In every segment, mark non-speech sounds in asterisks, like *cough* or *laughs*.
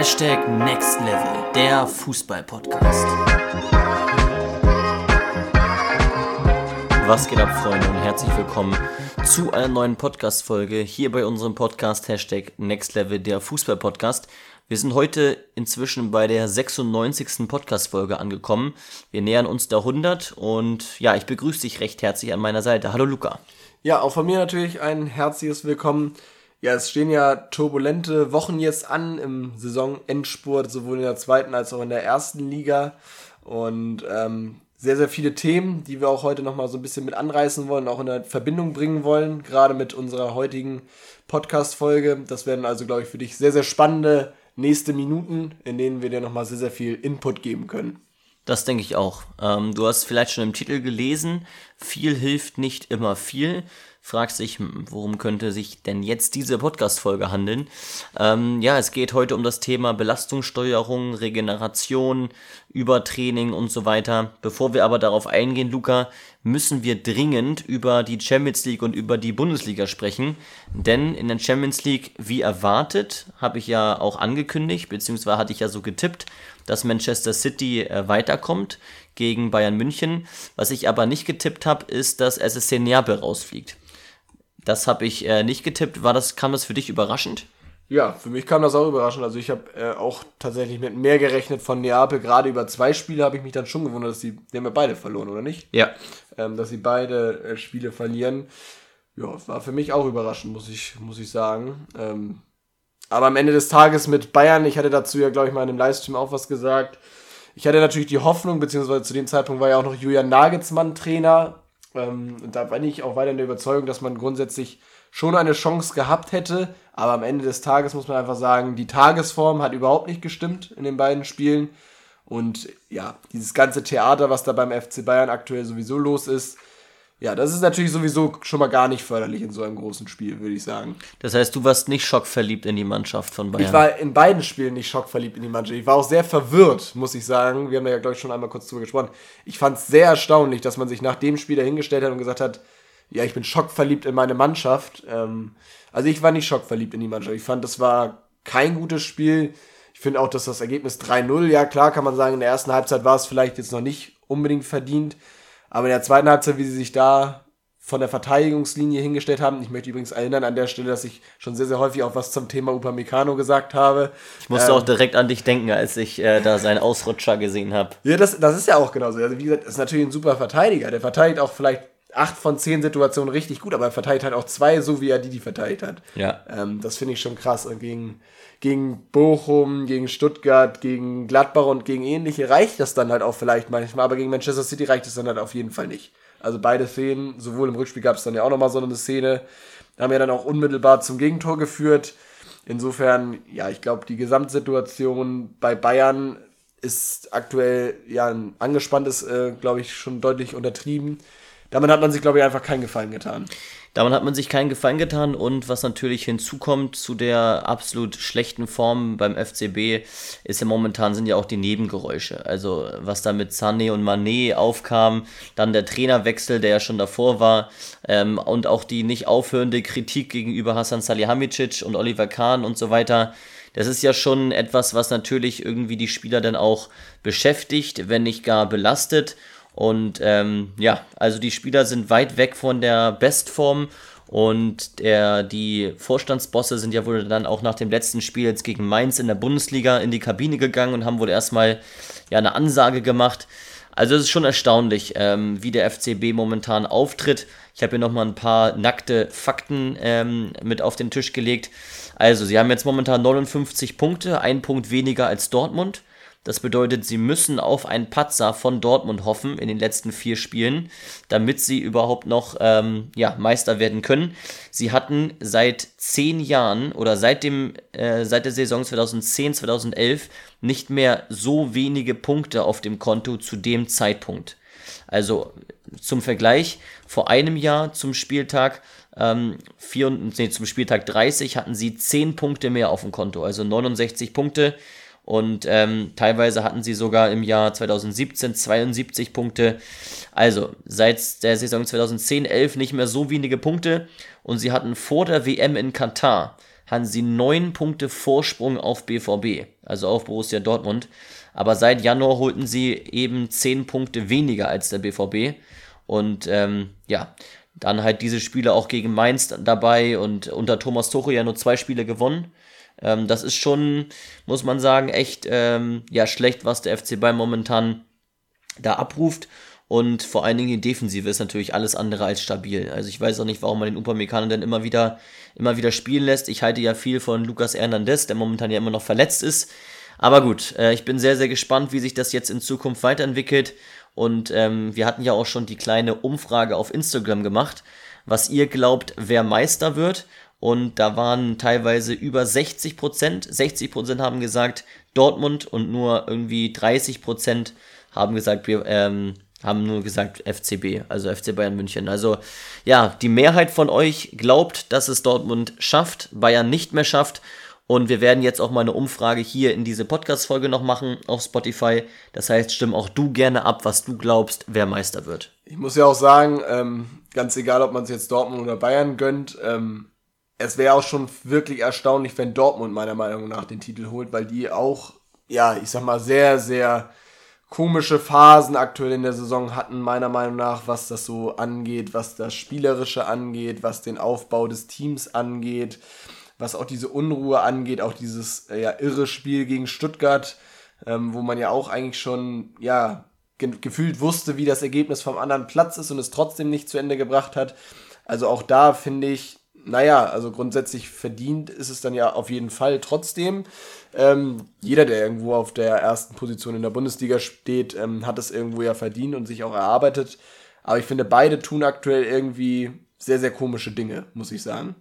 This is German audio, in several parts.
Hashtag Next Level, der Fußball-Podcast. Was geht ab, Freunde, und herzlich willkommen zu einer neuen Podcast-Folge hier bei unserem Podcast Hashtag Next Level, der Fußball-Podcast. Wir sind heute inzwischen bei der 96. Podcast-Folge angekommen. Wir nähern uns der 100 und ja, ich begrüße dich recht herzlich an meiner Seite. Hallo Luca. Ja, auch von mir natürlich ein herzliches Willkommen. Ja, es stehen ja turbulente Wochen jetzt an im Saisonendspurt, sowohl in der zweiten als auch in der ersten Liga. Und ähm, sehr, sehr viele Themen, die wir auch heute nochmal so ein bisschen mit anreißen wollen, auch in der Verbindung bringen wollen, gerade mit unserer heutigen Podcast-Folge. Das werden also, glaube ich, für dich sehr, sehr spannende nächste Minuten, in denen wir dir nochmal sehr, sehr viel Input geben können. Das denke ich auch. Ähm, du hast vielleicht schon im Titel gelesen, viel hilft nicht immer viel. Fragst dich, hm, worum könnte sich denn jetzt diese Podcast-Folge handeln? Ähm, ja, es geht heute um das Thema Belastungssteuerung, Regeneration, Übertraining und so weiter. Bevor wir aber darauf eingehen, Luca, müssen wir dringend über die Champions League und über die Bundesliga sprechen. Denn in der Champions League, wie erwartet, habe ich ja auch angekündigt, beziehungsweise hatte ich ja so getippt, dass Manchester City äh, weiterkommt gegen Bayern München. Was ich aber nicht getippt habe, ist, dass SSC Neapel rausfliegt. Das habe ich äh, nicht getippt. War das, kam das für dich überraschend? Ja, für mich kam das auch überraschend. Also ich habe äh, auch tatsächlich mit mehr gerechnet von Neapel. Gerade über zwei Spiele habe ich mich dann schon gewundert, dass sie, die haben ja beide verloren, oder nicht? Ja. Ähm, dass sie beide äh, Spiele verlieren. Ja, war für mich auch überraschend, muss ich, muss ich sagen. Ähm, aber am Ende des Tages mit Bayern, ich hatte dazu ja, glaube ich, mal in einem Livestream auch was gesagt. Ich hatte natürlich die Hoffnung, beziehungsweise zu dem Zeitpunkt war ja auch noch Julian Nagelsmann Trainer. Ähm, da bin ich auch weiter in der Überzeugung, dass man grundsätzlich schon eine Chance gehabt hätte. Aber am Ende des Tages muss man einfach sagen, die Tagesform hat überhaupt nicht gestimmt in den beiden Spielen. Und ja, dieses ganze Theater, was da beim FC Bayern aktuell sowieso los ist, ja, das ist natürlich sowieso schon mal gar nicht förderlich in so einem großen Spiel, würde ich sagen. Das heißt, du warst nicht schockverliebt in die Mannschaft von Bayern? Ich war in beiden Spielen nicht schockverliebt in die Mannschaft. Ich war auch sehr verwirrt, muss ich sagen. Wir haben ja, glaube ich, schon einmal kurz drüber gesprochen. Ich fand es sehr erstaunlich, dass man sich nach dem Spiel dahingestellt hat und gesagt hat, ja, ich bin schockverliebt in meine Mannschaft. Ähm, also ich war nicht schockverliebt in die Mannschaft. Ich fand, das war kein gutes Spiel. Ich finde auch, dass das Ergebnis 3-0, ja klar kann man sagen, in der ersten Halbzeit war es vielleicht jetzt noch nicht unbedingt verdient. Aber in der zweiten Halbzeit, wie sie sich da von der Verteidigungslinie hingestellt haben. Ich möchte übrigens erinnern an der Stelle, dass ich schon sehr, sehr häufig auch was zum Thema Upamecano gesagt habe. Ich musste ähm, auch direkt an dich denken, als ich äh, da seinen Ausrutscher gesehen habe. Ja, das, das ist ja auch genauso. Also wie gesagt, das ist natürlich ein super Verteidiger. Der verteidigt auch vielleicht acht von zehn Situationen richtig gut, aber er verteidigt halt auch zwei, so wie er die, die verteidigt hat. Ja. Ähm, das finde ich schon krass. Und gegen, gegen Bochum, gegen Stuttgart, gegen Gladbach und gegen ähnliche reicht das dann halt auch vielleicht manchmal, aber gegen Manchester City reicht es dann halt auf jeden Fall nicht. Also beide Szenen, sowohl im Rückspiel gab es dann ja auch nochmal so eine Szene, haben ja dann auch unmittelbar zum Gegentor geführt. Insofern, ja, ich glaube, die Gesamtsituation bei Bayern ist aktuell ja ein angespanntes, äh, glaube ich, schon deutlich untertrieben. Damit hat man sich, glaube ich, einfach keinen Gefallen getan. Damit hat man sich keinen Gefallen getan und was natürlich hinzukommt zu der absolut schlechten Form beim FCB, ist ja momentan sind ja auch die Nebengeräusche. Also was da mit Sané und Mané aufkam, dann der Trainerwechsel, der ja schon davor war ähm, und auch die nicht aufhörende Kritik gegenüber Hassan Salihamidzic und Oliver Kahn und so weiter. Das ist ja schon etwas, was natürlich irgendwie die Spieler dann auch beschäftigt, wenn nicht gar belastet. Und ähm, ja, also die Spieler sind weit weg von der Bestform und der, die Vorstandsbosse sind ja wohl dann auch nach dem letzten Spiel jetzt gegen Mainz in der Bundesliga in die Kabine gegangen und haben wohl erstmal ja eine Ansage gemacht. Also es ist schon erstaunlich, ähm, wie der FCB momentan auftritt. Ich habe hier nochmal ein paar nackte Fakten ähm, mit auf den Tisch gelegt. Also, sie haben jetzt momentan 59 Punkte, ein Punkt weniger als Dortmund. Das bedeutet, sie müssen auf einen Patzer von Dortmund hoffen in den letzten vier Spielen, damit sie überhaupt noch ähm, ja, Meister werden können. Sie hatten seit zehn Jahren oder seit, dem, äh, seit der Saison 2010, 2011 nicht mehr so wenige Punkte auf dem Konto zu dem Zeitpunkt. Also zum Vergleich, vor einem Jahr zum Spieltag ähm, vier, nee, zum Spieltag 30 hatten sie 10 Punkte mehr auf dem Konto, also 69 Punkte. Und ähm, teilweise hatten sie sogar im Jahr 2017 72 Punkte. Also seit der Saison 2010, 11 nicht mehr so wenige Punkte. Und sie hatten vor der WM in Katar haben sie neun Punkte Vorsprung auf BVB, also auf Borussia Dortmund. Aber seit Januar holten sie eben zehn Punkte weniger als der BVB. Und ähm, ja, dann halt diese Spiele auch gegen Mainz dabei und unter Thomas Tuchel ja nur zwei Spiele gewonnen. Ähm, das ist schon, muss man sagen, echt ähm, ja schlecht, was der FC Bayern momentan da abruft. Und vor allen Dingen die Defensive ist natürlich alles andere als stabil. Also ich weiß auch nicht, warum man den Upamecano denn immer wieder, immer wieder spielen lässt. Ich halte ja viel von Lucas Hernandez, der momentan ja immer noch verletzt ist. Aber gut, äh, ich bin sehr, sehr gespannt, wie sich das jetzt in Zukunft weiterentwickelt. Und ähm, wir hatten ja auch schon die kleine Umfrage auf Instagram gemacht, was ihr glaubt, wer Meister wird. Und da waren teilweise über 60 Prozent. 60 Prozent haben gesagt Dortmund und nur irgendwie 30 Prozent haben gesagt, wir, ähm, haben nur gesagt FCB, also FC Bayern München. Also ja, die Mehrheit von euch glaubt, dass es Dortmund schafft, Bayern nicht mehr schafft. Und wir werden jetzt auch mal eine Umfrage hier in diese Podcast-Folge noch machen auf Spotify. Das heißt, stimm auch du gerne ab, was du glaubst, wer Meister wird. Ich muss ja auch sagen, ähm, ganz egal, ob man es jetzt Dortmund oder Bayern gönnt, ähm, es wäre auch schon wirklich erstaunlich, wenn Dortmund meiner Meinung nach den Titel holt, weil die auch, ja, ich sag mal, sehr, sehr komische Phasen aktuell in der Saison hatten, meiner Meinung nach, was das so angeht, was das Spielerische angeht, was den Aufbau des Teams angeht, was auch diese Unruhe angeht, auch dieses äh, ja, irre Spiel gegen Stuttgart, ähm, wo man ja auch eigentlich schon, ja, ge gefühlt wusste, wie das Ergebnis vom anderen Platz ist und es trotzdem nicht zu Ende gebracht hat. Also auch da finde ich, naja, also grundsätzlich verdient ist es dann ja auf jeden Fall trotzdem. Ähm, jeder, der irgendwo auf der ersten Position in der Bundesliga steht, ähm, hat es irgendwo ja verdient und sich auch erarbeitet. Aber ich finde, beide tun aktuell irgendwie sehr, sehr komische Dinge, muss ich sagen.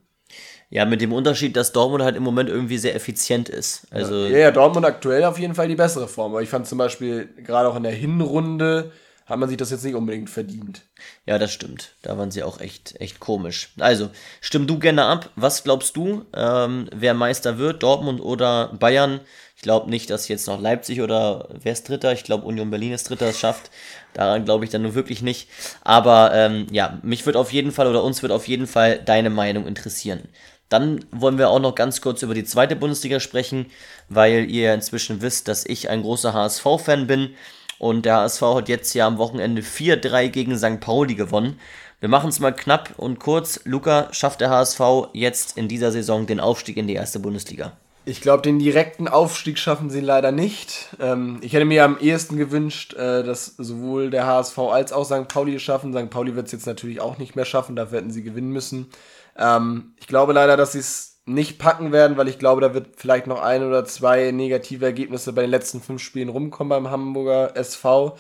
Ja, mit dem Unterschied, dass Dortmund halt im Moment irgendwie sehr effizient ist. Also ja, ja, Dortmund aktuell auf jeden Fall die bessere Form. Aber ich fand zum Beispiel gerade auch in der Hinrunde hat man sich das jetzt nicht unbedingt verdient. Ja, das stimmt. Da waren sie auch echt, echt komisch. Also, stimm du gerne ab. Was glaubst du, ähm, wer Meister wird? Dortmund oder Bayern? Ich glaube nicht, dass jetzt noch Leipzig oder wer ist Dritter? Ich glaube, Union Berlin ist Dritter, es schafft. Daran glaube ich dann nur wirklich nicht. Aber ähm, ja, mich wird auf jeden Fall oder uns wird auf jeden Fall deine Meinung interessieren. Dann wollen wir auch noch ganz kurz über die zweite Bundesliga sprechen, weil ihr ja inzwischen wisst, dass ich ein großer HSV-Fan bin. Und der HSV hat jetzt ja am Wochenende 4-3 gegen St. Pauli gewonnen. Wir machen es mal knapp und kurz. Luca, schafft der HSV jetzt in dieser Saison den Aufstieg in die erste Bundesliga? Ich glaube, den direkten Aufstieg schaffen sie leider nicht. Ähm, ich hätte mir am ehesten gewünscht, äh, dass sowohl der HSV als auch St. Pauli es schaffen. St. Pauli wird es jetzt natürlich auch nicht mehr schaffen, dafür hätten sie gewinnen müssen. Ähm, ich glaube leider, dass sie es nicht packen werden, weil ich glaube, da wird vielleicht noch ein oder zwei negative Ergebnisse bei den letzten fünf Spielen rumkommen beim Hamburger SV.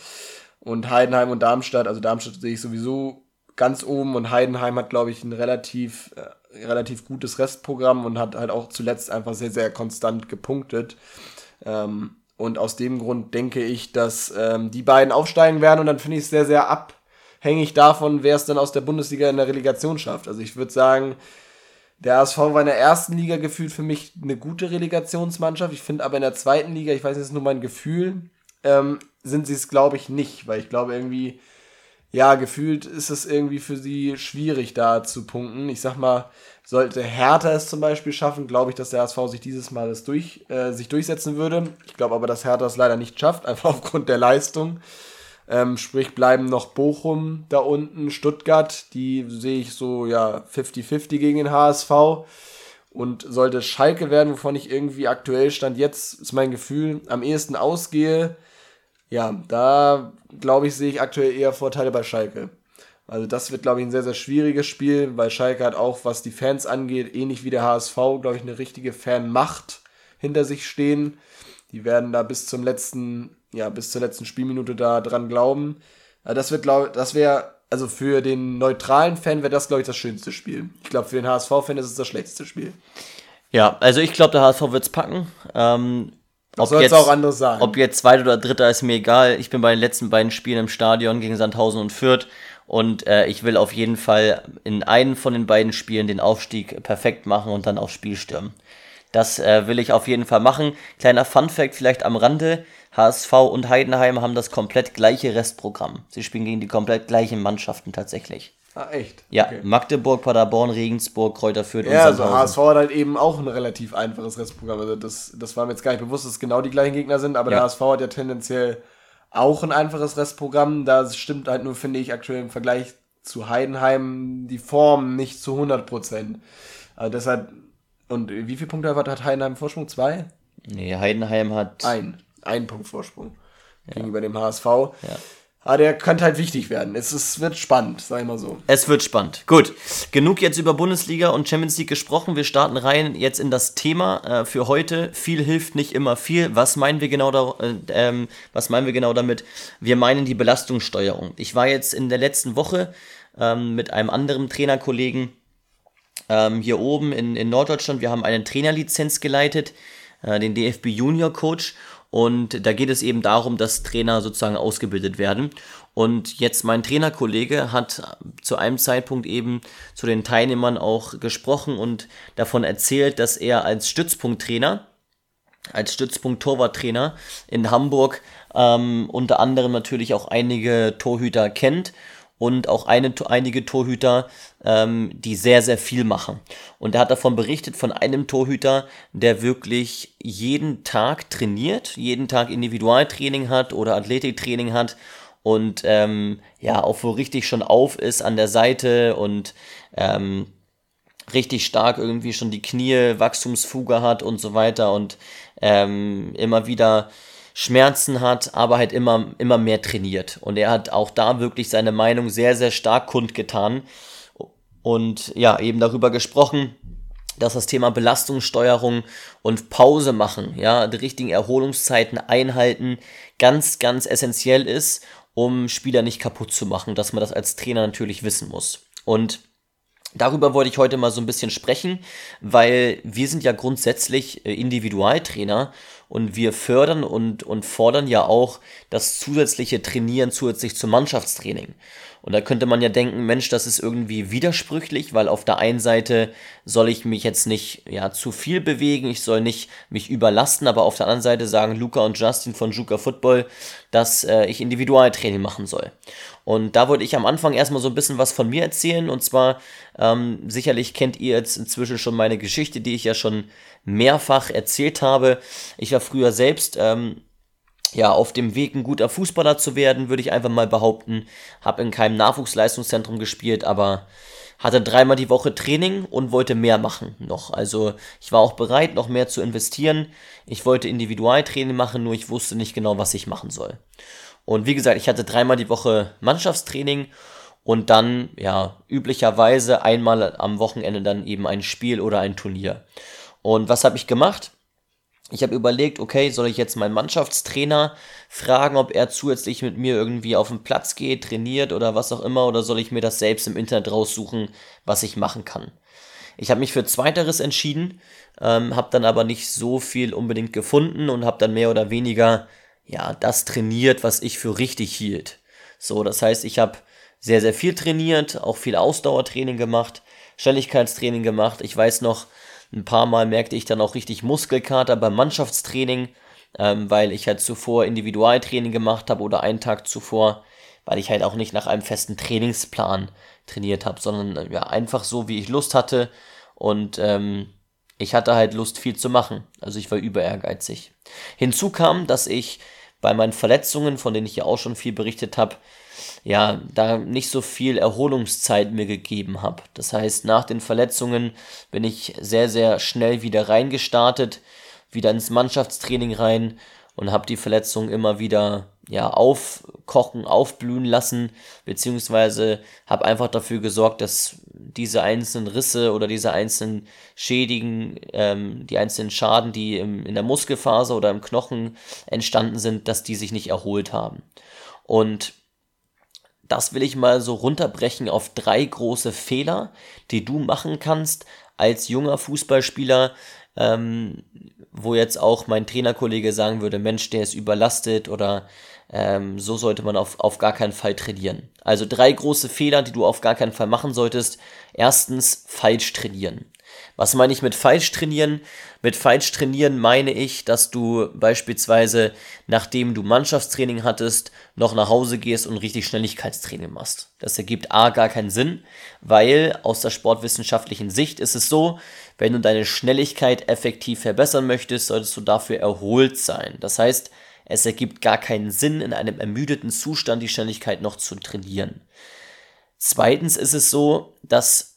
Und Heidenheim und Darmstadt, also Darmstadt sehe ich sowieso ganz oben und Heidenheim hat, glaube ich, ein relativ, äh, relativ gutes Restprogramm und hat halt auch zuletzt einfach sehr, sehr konstant gepunktet. Ähm, und aus dem Grund denke ich, dass ähm, die beiden aufsteigen werden und dann finde ich es sehr, sehr abhängig davon, wer es dann aus der Bundesliga in der Relegation schafft. Also ich würde sagen, der ASV war in der ersten Liga gefühlt für mich eine gute Relegationsmannschaft. Ich finde aber in der zweiten Liga, ich weiß nicht, ist nur mein Gefühl, ähm, sind sie es, glaube ich, nicht, weil ich glaube irgendwie, ja, gefühlt ist es irgendwie für sie schwierig, da zu punkten. Ich sag mal, sollte Hertha es zum Beispiel schaffen, glaube ich, dass der ASV sich dieses Mal das durch, äh, sich durchsetzen würde. Ich glaube aber, dass Hertha es leider nicht schafft, *laughs* einfach aufgrund der Leistung. Ähm, sprich, bleiben noch Bochum da unten, Stuttgart, die sehe ich so, ja, 50-50 gegen den HSV. Und sollte Schalke werden, wovon ich irgendwie aktuell stand, jetzt ist mein Gefühl, am ehesten ausgehe, ja, da glaube ich, sehe ich aktuell eher Vorteile bei Schalke. Also das wird, glaube ich, ein sehr, sehr schwieriges Spiel, weil Schalke hat auch, was die Fans angeht, ähnlich wie der HSV, glaube ich, eine richtige Fanmacht hinter sich stehen. Die werden da bis zum letzten ja, bis zur letzten Spielminute da dran glauben. Das wird, glaube das wäre, also für den neutralen Fan wäre das, glaube ich, das schönste Spiel. Ich glaube, für den HSV-Fan ist es das schlechteste Spiel. Ja, also ich glaube, der HSV wird es packen. Ähm, ob jetzt, auch anderes sagen. Ob jetzt zweiter oder dritter ist mir egal. Ich bin bei den letzten beiden Spielen im Stadion gegen Sandhausen und Fürth und äh, ich will auf jeden Fall in einem von den beiden Spielen den Aufstieg perfekt machen und dann aufs Spiel stürmen. Das äh, will ich auf jeden Fall machen. Kleiner Fun Fact vielleicht am Rande. HSV und Heidenheim haben das komplett gleiche Restprogramm. Sie spielen gegen die komplett gleichen Mannschaften tatsächlich. Ah, echt? Ja, okay. Magdeburg, Paderborn, Regensburg, Kräuter Fürth ja, und also HSV hat halt eben auch ein relativ einfaches Restprogramm. Also das, das war mir jetzt gar nicht bewusst, dass es genau die gleichen Gegner sind, aber ja. der HSV hat ja tendenziell auch ein einfaches Restprogramm. Da stimmt halt nur, finde ich, aktuell im Vergleich zu Heidenheim die Form nicht zu 100 Prozent. Also deshalb, und wie viele Punkte hat Heidenheim Vorsprung? Zwei? Nee, Heidenheim hat. Ein. Ein Punkt Vorsprung. Ja. Gegenüber dem HSV. Ja. Aber der könnte halt wichtig werden. Es, es wird spannend, sag ich mal so. Es wird spannend. Gut. Genug jetzt über Bundesliga und Champions League gesprochen. Wir starten rein jetzt in das Thema äh, für heute. Viel hilft nicht immer viel. Was meinen wir genau da, äh, ähm, was meinen wir genau damit? Wir meinen die Belastungssteuerung. Ich war jetzt in der letzten Woche ähm, mit einem anderen Trainerkollegen ähm, hier oben in, in Norddeutschland. Wir haben eine Trainerlizenz geleitet, äh, den DFB Junior Coach. Und da geht es eben darum, dass Trainer sozusagen ausgebildet werden. Und jetzt mein Trainerkollege hat zu einem Zeitpunkt eben zu den Teilnehmern auch gesprochen und davon erzählt, dass er als Stützpunkttrainer, als Stützpunkt-Torwarttrainer in Hamburg ähm, unter anderem natürlich auch einige Torhüter kennt und auch eine, einige Torhüter, ähm, die sehr, sehr viel machen. Und er hat davon berichtet, von einem Torhüter, der wirklich jeden Tag trainiert, jeden Tag Individualtraining hat oder Athletiktraining hat und ähm, ja, auch wo richtig schon auf ist an der Seite und ähm, richtig stark irgendwie schon die Knie, Wachstumsfuge hat und so weiter und ähm, immer wieder Schmerzen hat, aber halt immer, immer mehr trainiert. Und er hat auch da wirklich seine Meinung sehr, sehr stark kundgetan und ja, eben darüber gesprochen, dass das Thema Belastungssteuerung und Pause machen, ja, die richtigen Erholungszeiten einhalten, ganz, ganz essentiell ist, um Spieler nicht kaputt zu machen, dass man das als Trainer natürlich wissen muss. Und Darüber wollte ich heute mal so ein bisschen sprechen, weil wir sind ja grundsätzlich äh, Individualtrainer und wir fördern und, und fordern ja auch das zusätzliche Trainieren zusätzlich zum Mannschaftstraining. Und da könnte man ja denken, Mensch, das ist irgendwie widersprüchlich, weil auf der einen Seite soll ich mich jetzt nicht ja, zu viel bewegen, ich soll nicht mich überlasten, aber auf der anderen Seite sagen Luca und Justin von Juka Football, dass äh, ich Individualtraining machen soll. Und da wollte ich am Anfang erstmal so ein bisschen was von mir erzählen. Und zwar, ähm, sicherlich kennt ihr jetzt inzwischen schon meine Geschichte, die ich ja schon mehrfach erzählt habe. Ich war früher selbst ähm, ja, auf dem Weg, ein guter Fußballer zu werden, würde ich einfach mal behaupten. Habe in keinem Nachwuchsleistungszentrum gespielt, aber hatte dreimal die Woche Training und wollte mehr machen noch. Also ich war auch bereit, noch mehr zu investieren. Ich wollte Individualtraining machen, nur ich wusste nicht genau, was ich machen soll. Und wie gesagt, ich hatte dreimal die Woche Mannschaftstraining und dann, ja, üblicherweise einmal am Wochenende dann eben ein Spiel oder ein Turnier. Und was habe ich gemacht? Ich habe überlegt, okay, soll ich jetzt meinen Mannschaftstrainer fragen, ob er zusätzlich mit mir irgendwie auf den Platz geht, trainiert oder was auch immer, oder soll ich mir das selbst im Internet raussuchen, was ich machen kann. Ich habe mich für zweiteres entschieden, ähm, habe dann aber nicht so viel unbedingt gefunden und habe dann mehr oder weniger ja das trainiert, was ich für richtig hielt. So, das heißt, ich habe sehr sehr viel trainiert, auch viel Ausdauertraining gemacht, Schnelligkeitstraining gemacht. Ich weiß noch, ein paar Mal merkte ich dann auch richtig Muskelkater beim Mannschaftstraining, ähm, weil ich halt zuvor Individualtraining gemacht habe oder einen Tag zuvor, weil ich halt auch nicht nach einem festen Trainingsplan trainiert habe, sondern ja einfach so, wie ich Lust hatte und ähm, ich hatte halt Lust viel zu machen. Also ich war über ehrgeizig. Hinzu kam, dass ich bei meinen Verletzungen, von denen ich ja auch schon viel berichtet habe, ja, da nicht so viel Erholungszeit mir gegeben habe. Das heißt, nach den Verletzungen bin ich sehr, sehr schnell wieder reingestartet, wieder ins Mannschaftstraining rein und habe die Verletzung immer wieder ja, aufkochen, aufblühen lassen, beziehungsweise habe einfach dafür gesorgt, dass diese einzelnen Risse oder diese einzelnen Schädigen, ähm, die einzelnen Schaden, die im, in der Muskelfaser oder im Knochen entstanden sind, dass die sich nicht erholt haben. Und das will ich mal so runterbrechen auf drei große Fehler, die du machen kannst als junger Fußballspieler, ähm, wo jetzt auch mein Trainerkollege sagen würde, Mensch, der ist überlastet oder ähm, so sollte man auf, auf gar keinen Fall trainieren. Also drei große Fehler, die du auf gar keinen Fall machen solltest. Erstens, falsch trainieren. Was meine ich mit falsch trainieren? Mit falsch trainieren meine ich, dass du beispielsweise, nachdem du Mannschaftstraining hattest, noch nach Hause gehst und richtig Schnelligkeitstraining machst. Das ergibt A gar keinen Sinn, weil aus der sportwissenschaftlichen Sicht ist es so, wenn du deine Schnelligkeit effektiv verbessern möchtest, solltest du dafür erholt sein. Das heißt, es ergibt gar keinen Sinn, in einem ermüdeten Zustand die Schnelligkeit noch zu trainieren. Zweitens ist es so, dass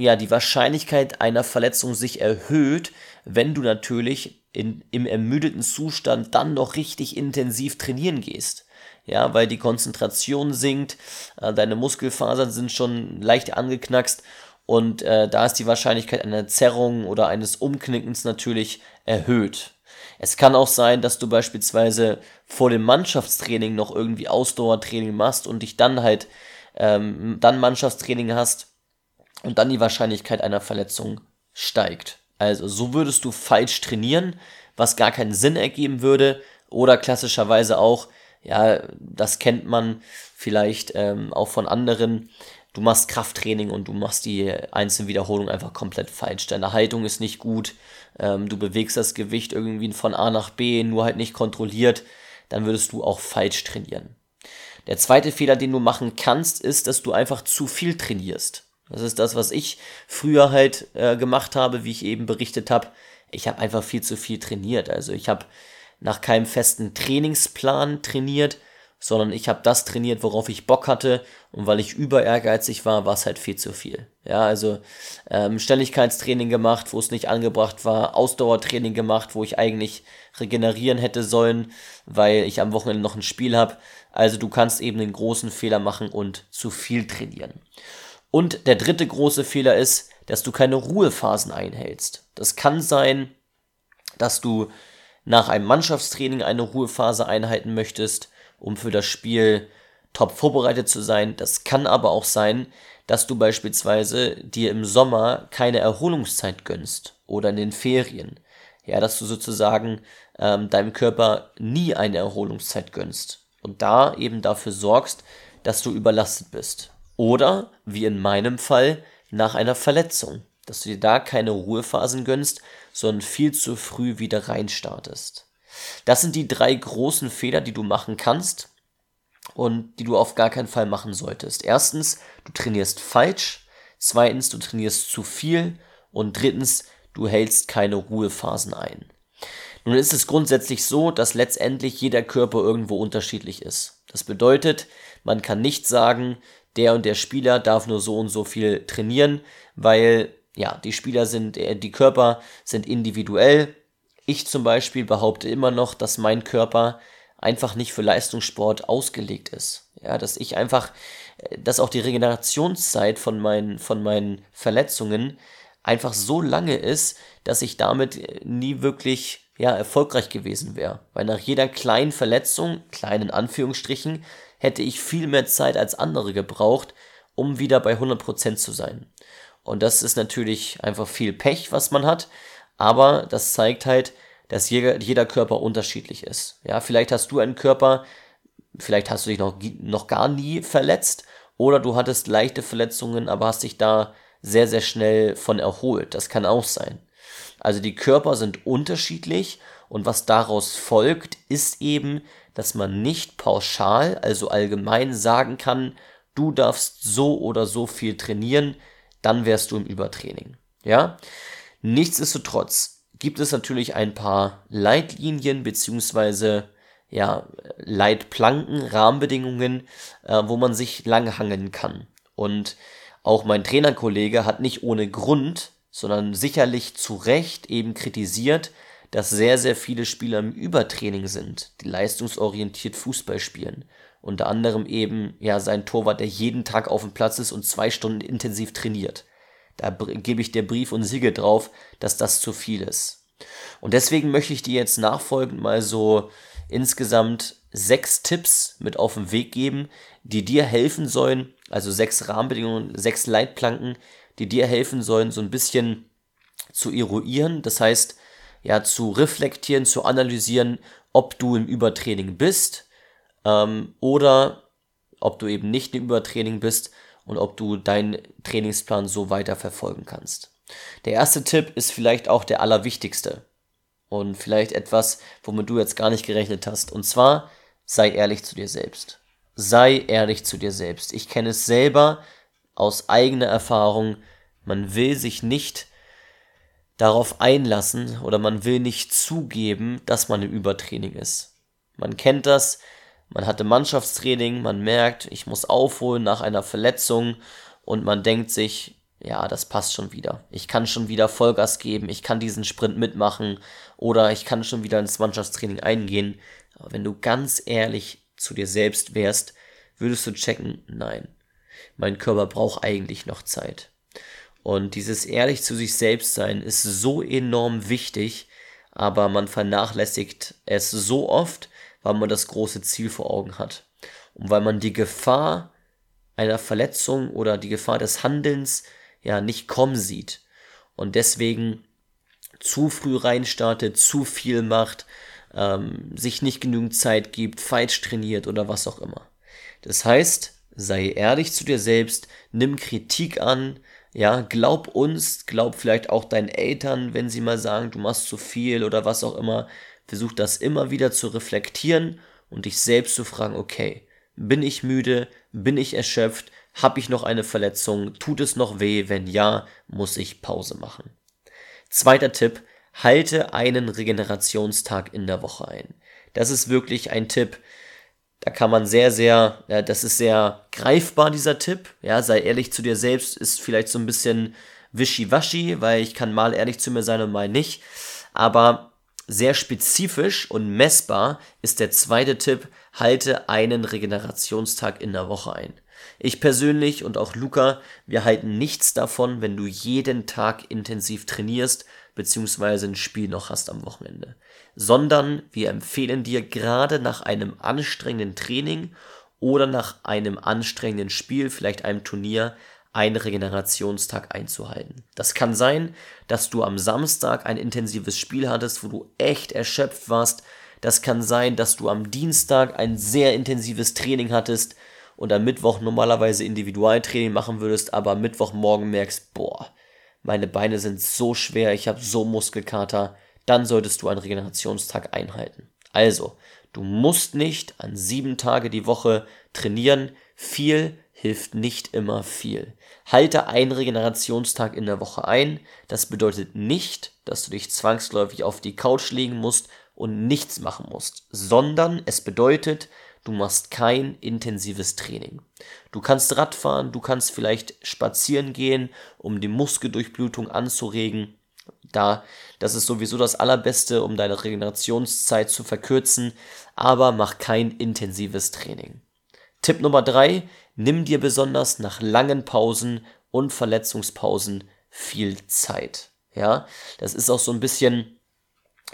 ja, die Wahrscheinlichkeit einer Verletzung sich erhöht, wenn du natürlich in, im ermüdeten Zustand dann noch richtig intensiv trainieren gehst. Ja, weil die Konzentration sinkt, äh, deine Muskelfasern sind schon leicht angeknackst und äh, da ist die Wahrscheinlichkeit einer Zerrung oder eines Umknickens natürlich erhöht. Es kann auch sein, dass du beispielsweise vor dem Mannschaftstraining noch irgendwie Ausdauertraining machst und dich dann halt ähm, dann Mannschaftstraining hast und dann die Wahrscheinlichkeit einer Verletzung steigt. Also so würdest du falsch trainieren, was gar keinen Sinn ergeben würde. Oder klassischerweise auch, ja, das kennt man vielleicht ähm, auch von anderen, du machst Krafttraining und du machst die einzelnen Wiederholungen einfach komplett falsch. Deine Haltung ist nicht gut, ähm, du bewegst das Gewicht irgendwie von A nach B, nur halt nicht kontrolliert, dann würdest du auch falsch trainieren. Der zweite Fehler, den du machen kannst, ist, dass du einfach zu viel trainierst. Das ist das, was ich früher halt äh, gemacht habe, wie ich eben berichtet habe. Ich habe einfach viel zu viel trainiert. Also ich habe nach keinem festen Trainingsplan trainiert, sondern ich habe das trainiert, worauf ich Bock hatte. Und weil ich über ehrgeizig war, war es halt viel zu viel. Ja, also ähm, Ständigkeitstraining gemacht, wo es nicht angebracht war, Ausdauertraining gemacht, wo ich eigentlich regenerieren hätte sollen, weil ich am Wochenende noch ein Spiel habe. Also du kannst eben den großen Fehler machen und zu viel trainieren. Und der dritte große Fehler ist, dass du keine Ruhephasen einhältst. Das kann sein, dass du nach einem Mannschaftstraining eine Ruhephase einhalten möchtest, um für das Spiel top vorbereitet zu sein. Das kann aber auch sein, dass du beispielsweise dir im Sommer keine Erholungszeit gönnst oder in den Ferien. Ja, dass du sozusagen ähm, deinem Körper nie eine Erholungszeit gönnst und da eben dafür sorgst, dass du überlastet bist. Oder, wie in meinem Fall, nach einer Verletzung, dass du dir da keine Ruhephasen gönnst, sondern viel zu früh wieder reinstartest. Das sind die drei großen Fehler, die du machen kannst und die du auf gar keinen Fall machen solltest. Erstens, du trainierst falsch. Zweitens, du trainierst zu viel. Und drittens, du hältst keine Ruhephasen ein. Nun ist es grundsätzlich so, dass letztendlich jeder Körper irgendwo unterschiedlich ist. Das bedeutet, man kann nicht sagen, der und der Spieler darf nur so und so viel trainieren, weil ja, die Spieler sind, äh, die Körper sind individuell. Ich zum Beispiel behaupte immer noch, dass mein Körper einfach nicht für Leistungssport ausgelegt ist. Ja, dass ich einfach, äh, dass auch die Regenerationszeit von meinen, von meinen Verletzungen einfach so lange ist, dass ich damit äh, nie wirklich ja, erfolgreich gewesen wäre. Weil nach jeder kleinen Verletzung, kleinen Anführungsstrichen, hätte ich viel mehr Zeit als andere gebraucht, um wieder bei 100% zu sein. Und das ist natürlich einfach viel Pech, was man hat, aber das zeigt halt, dass jeder, Körper unterschiedlich ist. Ja, vielleicht hast du einen Körper, vielleicht hast du dich noch, noch gar nie verletzt oder du hattest leichte Verletzungen, aber hast dich da sehr, sehr schnell von erholt. Das kann auch sein. Also die Körper sind unterschiedlich und was daraus folgt, ist eben, dass man nicht pauschal, also allgemein sagen kann, du darfst so oder so viel trainieren, dann wärst du im Übertraining. Ja? Nichtsdestotrotz gibt es natürlich ein paar Leitlinien beziehungsweise ja, Leitplanken, Rahmenbedingungen, äh, wo man sich langhangeln kann. Und auch mein Trainerkollege hat nicht ohne Grund, sondern sicherlich zu Recht eben kritisiert, dass sehr, sehr viele Spieler im Übertraining sind, die leistungsorientiert Fußball spielen. Unter anderem eben ja sein Torwart, der jeden Tag auf dem Platz ist und zwei Stunden intensiv trainiert. Da gebe ich dir Brief und Siegel drauf, dass das zu viel ist. Und deswegen möchte ich dir jetzt nachfolgend mal so insgesamt sechs Tipps mit auf den Weg geben, die dir helfen sollen, also sechs Rahmenbedingungen, sechs Leitplanken, die dir helfen sollen, so ein bisschen zu eruieren. Das heißt, ja, zu reflektieren, zu analysieren, ob du im Übertraining bist ähm, oder ob du eben nicht im Übertraining bist und ob du deinen Trainingsplan so weiter verfolgen kannst. Der erste Tipp ist vielleicht auch der allerwichtigste und vielleicht etwas, womit du jetzt gar nicht gerechnet hast. Und zwar, sei ehrlich zu dir selbst. Sei ehrlich zu dir selbst. Ich kenne es selber aus eigener Erfahrung. Man will sich nicht darauf einlassen oder man will nicht zugeben, dass man im Übertraining ist. Man kennt das, man hatte Mannschaftstraining, man merkt, ich muss aufholen nach einer Verletzung und man denkt sich, ja, das passt schon wieder. Ich kann schon wieder Vollgas geben, ich kann diesen Sprint mitmachen oder ich kann schon wieder ins Mannschaftstraining eingehen. Aber wenn du ganz ehrlich zu dir selbst wärst, würdest du checken, nein, mein Körper braucht eigentlich noch Zeit. Und dieses ehrlich zu sich selbst sein ist so enorm wichtig, aber man vernachlässigt es so oft, weil man das große Ziel vor Augen hat. Und weil man die Gefahr einer Verletzung oder die Gefahr des Handelns ja nicht kommen sieht und deswegen zu früh reinstartet, zu viel macht, ähm, sich nicht genügend Zeit gibt, falsch trainiert oder was auch immer. Das heißt, sei ehrlich zu dir selbst, nimm Kritik an, ja, glaub uns, glaub vielleicht auch deinen Eltern, wenn sie mal sagen, du machst zu viel oder was auch immer. Versuch das immer wieder zu reflektieren und dich selbst zu fragen, okay, bin ich müde, bin ich erschöpft, habe ich noch eine Verletzung? Tut es noch weh? Wenn ja, muss ich Pause machen. Zweiter Tipp, halte einen Regenerationstag in der Woche ein. Das ist wirklich ein Tipp, da kann man sehr, sehr, ja, das ist sehr greifbar, dieser Tipp. Ja, sei ehrlich zu dir selbst, ist vielleicht so ein bisschen wischiwaschi, weil ich kann mal ehrlich zu mir sein und mal nicht. Aber sehr spezifisch und messbar ist der zweite Tipp, halte einen Regenerationstag in der Woche ein. Ich persönlich und auch Luca, wir halten nichts davon, wenn du jeden Tag intensiv trainierst bzw. ein Spiel noch hast am Wochenende, sondern wir empfehlen dir gerade nach einem anstrengenden Training oder nach einem anstrengenden Spiel, vielleicht einem Turnier, einen Regenerationstag einzuhalten. Das kann sein, dass du am Samstag ein intensives Spiel hattest, wo du echt erschöpft warst. Das kann sein, dass du am Dienstag ein sehr intensives Training hattest, und am Mittwoch normalerweise Individualtraining machen würdest, aber am Mittwochmorgen merkst, boah, meine Beine sind so schwer, ich habe so Muskelkater, dann solltest du einen Regenerationstag einhalten. Also, du musst nicht an sieben Tage die Woche trainieren. Viel hilft nicht immer viel. Halte einen Regenerationstag in der Woche ein. Das bedeutet nicht, dass du dich zwangsläufig auf die Couch legen musst und nichts machen musst, sondern es bedeutet, du machst kein intensives Training. Du kannst Radfahren, du kannst vielleicht spazieren gehen, um die Muskeldurchblutung anzuregen. Da, das ist sowieso das Allerbeste, um deine Regenerationszeit zu verkürzen, aber mach kein intensives Training. Tipp Nummer drei: Nimm dir besonders nach langen Pausen und Verletzungspausen viel Zeit. Ja, das ist auch so ein bisschen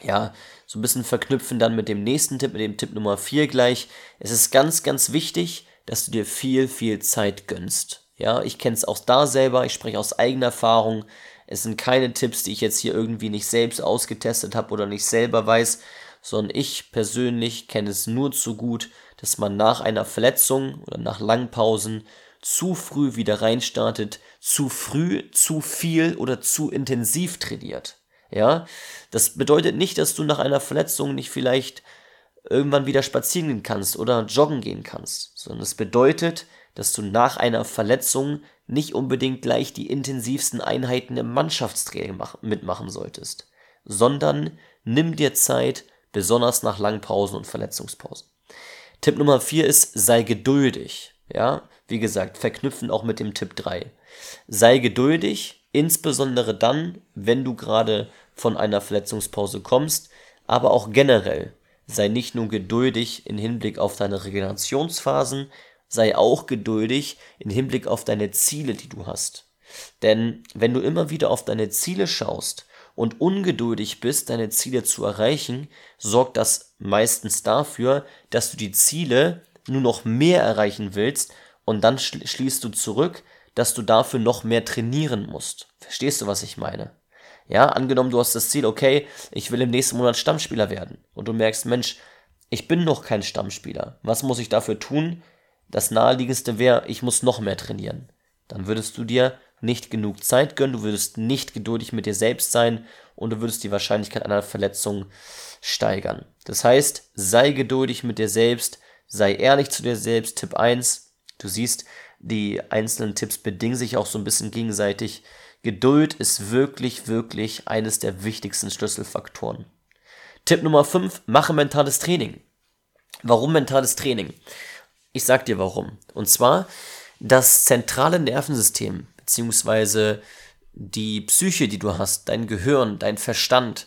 ja, so ein bisschen verknüpfen dann mit dem nächsten Tipp, mit dem Tipp Nummer 4 gleich. Es ist ganz, ganz wichtig, dass du dir viel, viel Zeit gönnst. Ja, ich kenne es auch da selber, ich spreche aus eigener Erfahrung. Es sind keine Tipps, die ich jetzt hier irgendwie nicht selbst ausgetestet habe oder nicht selber weiß, sondern ich persönlich kenne es nur zu gut, dass man nach einer Verletzung oder nach langen Pausen zu früh wieder reinstartet, zu früh, zu viel oder zu intensiv trainiert. Ja, das bedeutet nicht, dass du nach einer Verletzung nicht vielleicht irgendwann wieder spazieren gehen kannst oder joggen gehen kannst, sondern es bedeutet, dass du nach einer Verletzung nicht unbedingt gleich die intensivsten Einheiten im Mannschaftstraining mitmachen solltest, sondern nimm dir Zeit, besonders nach langen Pausen und Verletzungspausen. Tipp Nummer 4 ist, sei geduldig. Ja, wie gesagt, verknüpfen auch mit dem Tipp 3. Sei geduldig, Insbesondere dann, wenn du gerade von einer Verletzungspause kommst, aber auch generell. Sei nicht nur geduldig im Hinblick auf deine Regenerationsphasen, sei auch geduldig im Hinblick auf deine Ziele, die du hast. Denn wenn du immer wieder auf deine Ziele schaust und ungeduldig bist, deine Ziele zu erreichen, sorgt das meistens dafür, dass du die Ziele nur noch mehr erreichen willst und dann schließt du zurück, dass du dafür noch mehr trainieren musst. Verstehst du, was ich meine? Ja, angenommen, du hast das Ziel, okay, ich will im nächsten Monat Stammspieler werden. Und du merkst, Mensch, ich bin noch kein Stammspieler. Was muss ich dafür tun? Das naheliegendste wäre, ich muss noch mehr trainieren. Dann würdest du dir nicht genug Zeit gönnen, du würdest nicht geduldig mit dir selbst sein und du würdest die Wahrscheinlichkeit einer Verletzung steigern. Das heißt, sei geduldig mit dir selbst, sei ehrlich zu dir selbst. Tipp 1, du siehst, die einzelnen Tipps bedingen sich auch so ein bisschen gegenseitig. Geduld ist wirklich, wirklich eines der wichtigsten Schlüsselfaktoren. Tipp Nummer 5, mache mentales Training. Warum mentales Training? Ich sag dir warum. Und zwar, das zentrale Nervensystem, beziehungsweise die Psyche, die du hast, dein Gehirn, dein Verstand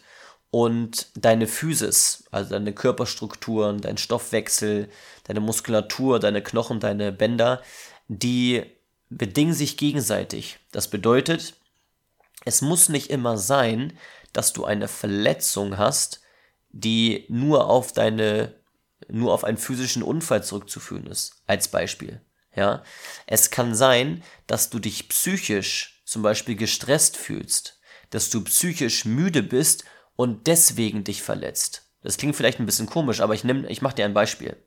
und deine Physis, also deine Körperstrukturen, dein Stoffwechsel, deine Muskulatur, deine Knochen, deine Bänder, die bedingen sich gegenseitig. Das bedeutet, es muss nicht immer sein, dass du eine Verletzung hast, die nur auf deine, nur auf einen physischen Unfall zurückzuführen ist, als Beispiel. Ja, es kann sein, dass du dich psychisch zum Beispiel gestresst fühlst, dass du psychisch müde bist und deswegen dich verletzt. Das klingt vielleicht ein bisschen komisch, aber ich nehm, ich mach dir ein Beispiel.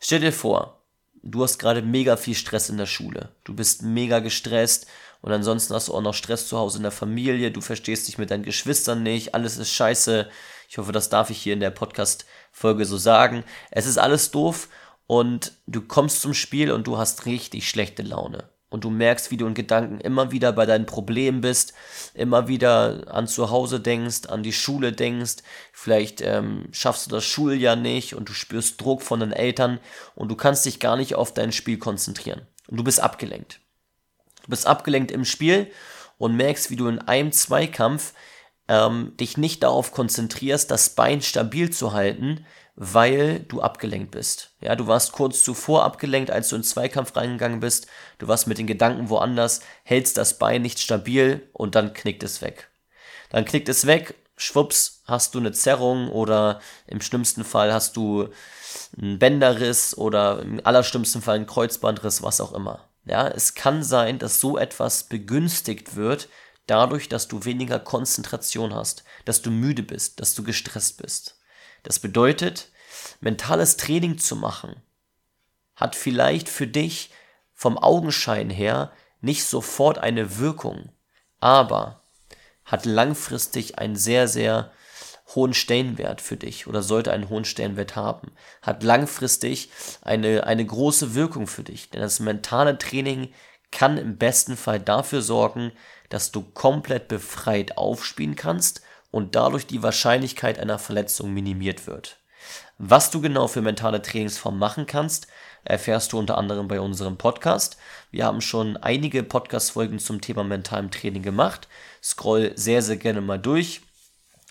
Stell dir vor, du hast gerade mega viel Stress in der Schule. Du bist mega gestresst und ansonsten hast du auch noch Stress zu Hause in der Familie. Du verstehst dich mit deinen Geschwistern nicht. Alles ist scheiße. Ich hoffe, das darf ich hier in der Podcast-Folge so sagen. Es ist alles doof und du kommst zum Spiel und du hast richtig schlechte Laune. Und du merkst, wie du in Gedanken immer wieder bei deinen Problemen bist, immer wieder an zu Hause denkst, an die Schule denkst, vielleicht ähm, schaffst du das Schuljahr nicht und du spürst Druck von den Eltern und du kannst dich gar nicht auf dein Spiel konzentrieren. Und du bist abgelenkt. Du bist abgelenkt im Spiel und merkst, wie du in einem Zweikampf ähm, dich nicht darauf konzentrierst, das Bein stabil zu halten, weil du abgelenkt bist. Ja, du warst kurz zuvor abgelenkt, als du in Zweikampf reingegangen bist. Du warst mit den Gedanken woanders, hältst das Bein nicht stabil und dann knickt es weg. Dann knickt es weg, schwupps, hast du eine Zerrung oder im schlimmsten Fall hast du einen Bänderriss oder im allerschlimmsten Fall einen Kreuzbandriss, was auch immer. Ja, es kann sein, dass so etwas begünstigt wird, dadurch, dass du weniger Konzentration hast, dass du müde bist, dass du gestresst bist. Das bedeutet, mentales Training zu machen, hat vielleicht für dich vom Augenschein her nicht sofort eine Wirkung, aber hat langfristig einen sehr, sehr hohen Stellenwert für dich oder sollte einen hohen Stellenwert haben, hat langfristig eine, eine große Wirkung für dich. Denn das mentale Training kann im besten Fall dafür sorgen, dass du komplett befreit aufspielen kannst und dadurch die Wahrscheinlichkeit einer Verletzung minimiert wird. Was du genau für mentale Trainingsformen machen kannst, erfährst du unter anderem bei unserem Podcast. Wir haben schon einige Podcast-Folgen zum Thema mentalem Training gemacht. Scroll sehr, sehr gerne mal durch.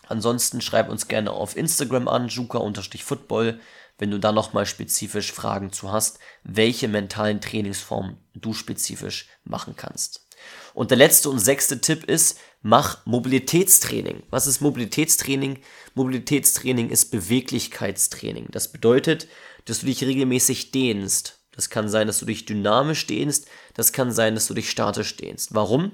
Ansonsten schreib uns gerne auf Instagram an, juka-football, wenn du da nochmal spezifisch Fragen zu hast, welche mentalen Trainingsformen du spezifisch machen kannst. Und der letzte und sechste Tipp ist, mach Mobilitätstraining. Was ist Mobilitätstraining? Mobilitätstraining ist Beweglichkeitstraining. Das bedeutet, dass du dich regelmäßig dehnst. Das kann sein, dass du dich dynamisch dehnst. Das kann sein, dass du dich statisch dehnst. Warum?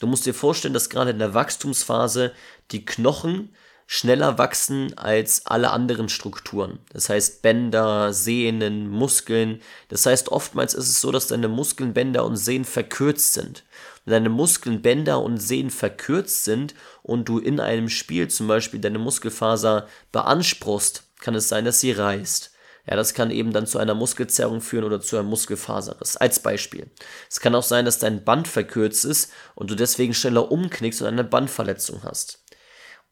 Du musst dir vorstellen, dass gerade in der Wachstumsphase die Knochen schneller wachsen als alle anderen Strukturen. Das heißt Bänder, Sehnen, Muskeln. Das heißt, oftmals ist es so, dass deine Muskeln, Bänder und Sehnen verkürzt sind. Deine Muskeln, Bänder und Sehnen verkürzt sind und du in einem Spiel zum Beispiel deine Muskelfaser beanspruchst, kann es sein, dass sie reißt. Ja, das kann eben dann zu einer Muskelzerrung führen oder zu einem Muskelfaserriss. Als Beispiel. Es kann auch sein, dass dein Band verkürzt ist und du deswegen schneller umknickst und eine Bandverletzung hast.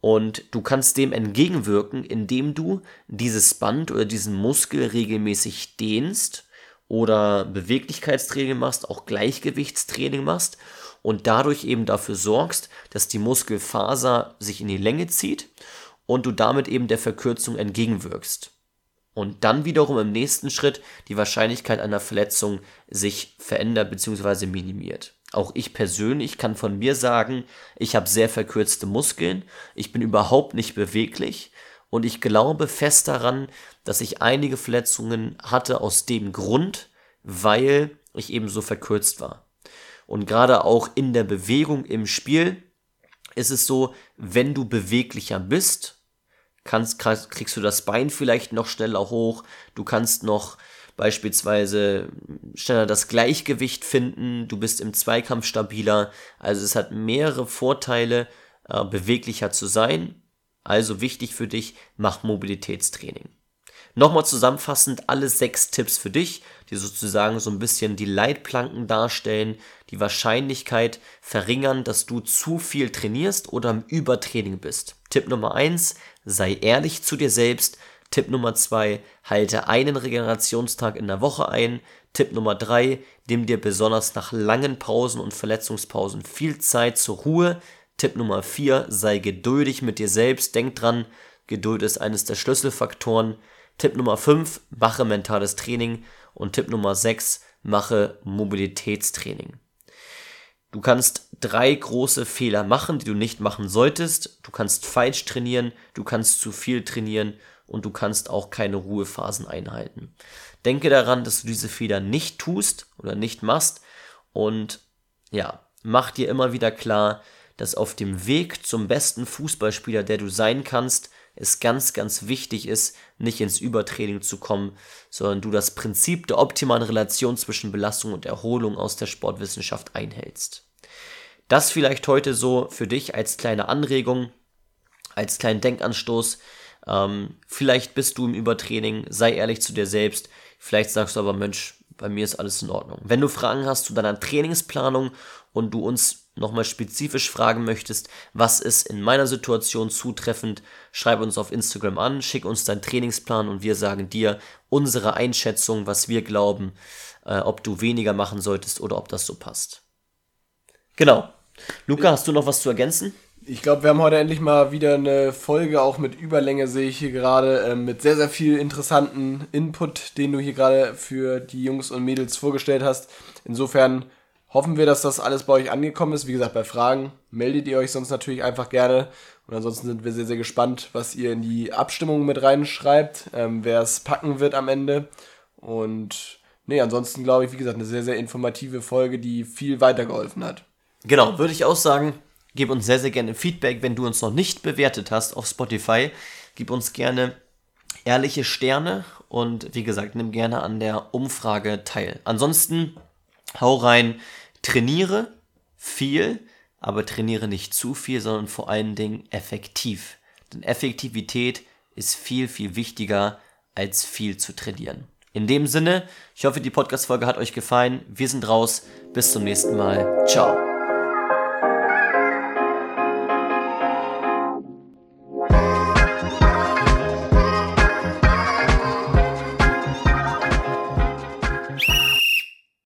Und du kannst dem entgegenwirken, indem du dieses Band oder diesen Muskel regelmäßig dehnst oder Beweglichkeitstraining machst, auch Gleichgewichtstraining machst und dadurch eben dafür sorgst, dass die Muskelfaser sich in die Länge zieht und du damit eben der Verkürzung entgegenwirkst. Und dann wiederum im nächsten Schritt die Wahrscheinlichkeit einer Verletzung sich verändert bzw. minimiert. Auch ich persönlich kann von mir sagen, ich habe sehr verkürzte Muskeln, ich bin überhaupt nicht beweglich und ich glaube fest daran, dass ich einige Verletzungen hatte aus dem Grund, weil ich eben so verkürzt war. Und gerade auch in der Bewegung im Spiel ist es so, wenn du beweglicher bist, kannst, kriegst du das Bein vielleicht noch schneller hoch, du kannst noch beispielsweise schneller das Gleichgewicht finden, du bist im Zweikampf stabiler. Also es hat mehrere Vorteile, äh, beweglicher zu sein. Also wichtig für dich, mach Mobilitätstraining. Nochmal zusammenfassend alle sechs Tipps für dich, die sozusagen so ein bisschen die Leitplanken darstellen, die Wahrscheinlichkeit verringern, dass du zu viel trainierst oder im Übertraining bist. Tipp Nummer eins: sei ehrlich zu dir selbst. Tipp Nummer zwei: halte einen Regenerationstag in der Woche ein. Tipp Nummer drei: nimm dir besonders nach langen Pausen und Verletzungspausen viel Zeit zur Ruhe. Tipp Nummer vier: sei geduldig mit dir selbst. Denk dran, Geduld ist eines der Schlüsselfaktoren. Tipp Nummer 5, mache mentales Training. Und Tipp Nummer 6, mache Mobilitätstraining. Du kannst drei große Fehler machen, die du nicht machen solltest. Du kannst falsch trainieren, du kannst zu viel trainieren und du kannst auch keine Ruhephasen einhalten. Denke daran, dass du diese Fehler nicht tust oder nicht machst und ja, mach dir immer wieder klar, dass auf dem Weg zum besten Fußballspieler, der du sein kannst, es ganz, ganz wichtig ist, nicht ins Übertraining zu kommen, sondern du das Prinzip der optimalen Relation zwischen Belastung und Erholung aus der Sportwissenschaft einhältst. Das vielleicht heute so für dich als kleine Anregung, als kleinen Denkanstoß. Ähm, vielleicht bist du im Übertraining, sei ehrlich zu dir selbst. Vielleicht sagst du aber, Mensch, bei mir ist alles in Ordnung. Wenn du Fragen hast zu deiner Trainingsplanung und du uns nochmal spezifisch fragen möchtest, was ist in meiner Situation zutreffend, schreib uns auf Instagram an, schick uns deinen Trainingsplan und wir sagen dir unsere Einschätzung, was wir glauben, äh, ob du weniger machen solltest oder ob das so passt. Genau. Luca, hast du noch was zu ergänzen? Ich glaube, wir haben heute endlich mal wieder eine Folge, auch mit Überlänge sehe ich hier gerade, äh, mit sehr, sehr viel interessanten Input, den du hier gerade für die Jungs und Mädels vorgestellt hast. Insofern hoffen wir, dass das alles bei euch angekommen ist. Wie gesagt, bei Fragen meldet ihr euch sonst natürlich einfach gerne. Und ansonsten sind wir sehr, sehr gespannt, was ihr in die Abstimmung mit reinschreibt, ähm, wer es packen wird am Ende. Und nee, ansonsten glaube ich, wie gesagt, eine sehr, sehr informative Folge, die viel weitergeholfen hat. Genau, würde ich auch sagen. Gib uns sehr, sehr gerne Feedback, wenn du uns noch nicht bewertet hast auf Spotify. Gib uns gerne ehrliche Sterne und wie gesagt, nimm gerne an der Umfrage teil. Ansonsten hau rein, trainiere viel, aber trainiere nicht zu viel, sondern vor allen Dingen effektiv. Denn Effektivität ist viel, viel wichtiger als viel zu trainieren. In dem Sinne, ich hoffe, die Podcast-Folge hat euch gefallen. Wir sind raus. Bis zum nächsten Mal. Ciao.